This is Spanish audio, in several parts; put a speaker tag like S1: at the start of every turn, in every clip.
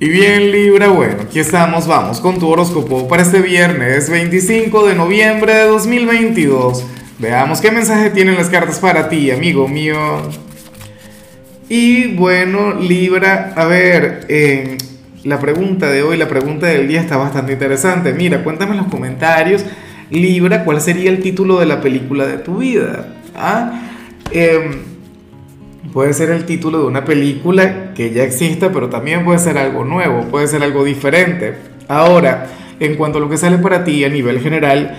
S1: Y bien Libra, bueno, aquí estamos, vamos con tu horóscopo para este viernes 25 de noviembre de 2022. Veamos qué mensaje tienen las cartas para ti, amigo mío. Y bueno, Libra, a ver, eh, la pregunta de hoy, la pregunta del día está bastante interesante. Mira, cuéntame en los comentarios, Libra, cuál sería el título de la película de tu vida. ¿Ah? Eh, Puede ser el título de una película que ya exista, pero también puede ser algo nuevo, puede ser algo diferente. Ahora, en cuanto a lo que sale para ti a nivel general,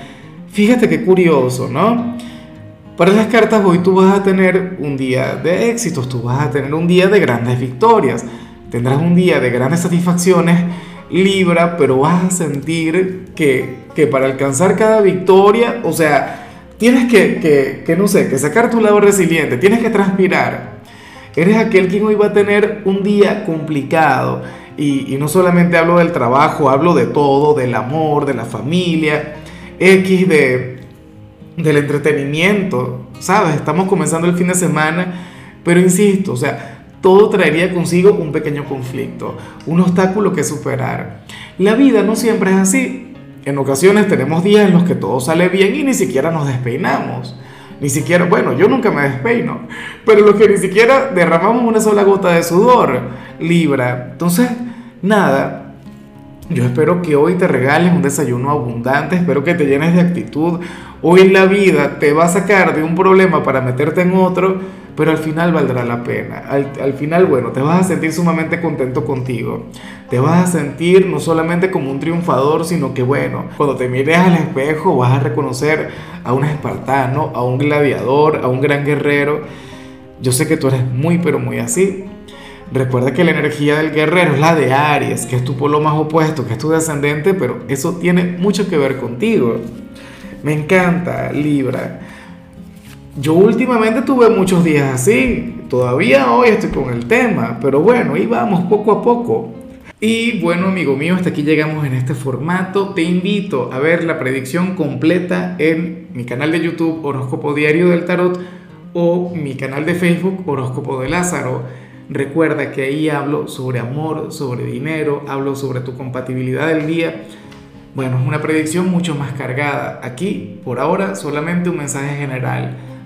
S1: fíjate qué curioso, ¿no? Para las cartas hoy tú vas a tener un día de éxitos, tú vas a tener un día de grandes victorias, tendrás un día de grandes satisfacciones, Libra, pero vas a sentir que, que para alcanzar cada victoria, o sea, tienes que, que, que, no sé, que sacar tu lado resiliente, tienes que transpirar, Eres aquel quien hoy va a tener un día complicado. Y, no solamente hablo del trabajo, hablo de todo, del amor, de la familia, X de, del entretenimiento. ¿Sabes? Estamos comenzando el fin de semana, pero insisto, o sea, todo traería consigo un pequeño conflicto, un obstáculo que superar. La vida no siempre es así. En ocasiones tenemos días en los que todo sale bien y ni siquiera nos despeinamos. Ni siquiera, bueno, yo nunca me despeino, pero los que ni siquiera derramamos una sola gota de sudor, Libra. Entonces, nada, yo espero que hoy te regales un desayuno abundante, espero que te llenes de actitud. Hoy la vida te va a sacar de un problema para meterte en otro pero al final valdrá la pena. Al, final, bueno, te vas a sentir sumamente contento contigo. Te vas a sentir no solamente como un triunfador, sino que, bueno, cuando te mires al espejo vas a reconocer a un espartano, a un gladiador, a un gran guerrero. Yo sé que tú eres muy, pero muy así. Recuerda que la energía del guerrero es la de Aries, que es tu polo más opuesto, que es tu descendente, pero eso tiene mucho que ver contigo. Me encanta, Libra. Yo últimamente tuve muchos días así, todavía hoy estoy con el tema, pero bueno, ahí vamos poco a poco. Y bueno, amigo mío, hasta aquí llegamos en este formato. Te invito a ver la predicción completa en mi canal de YouTube Horóscopo Diario del Tarot o mi canal de Facebook Horóscopo de Lázaro. Recuerda que ahí hablo sobre amor, sobre dinero, hablo sobre tu compatibilidad del día. Bueno, es una predicción mucho más cargada. Aquí, por ahora, solamente un mensaje general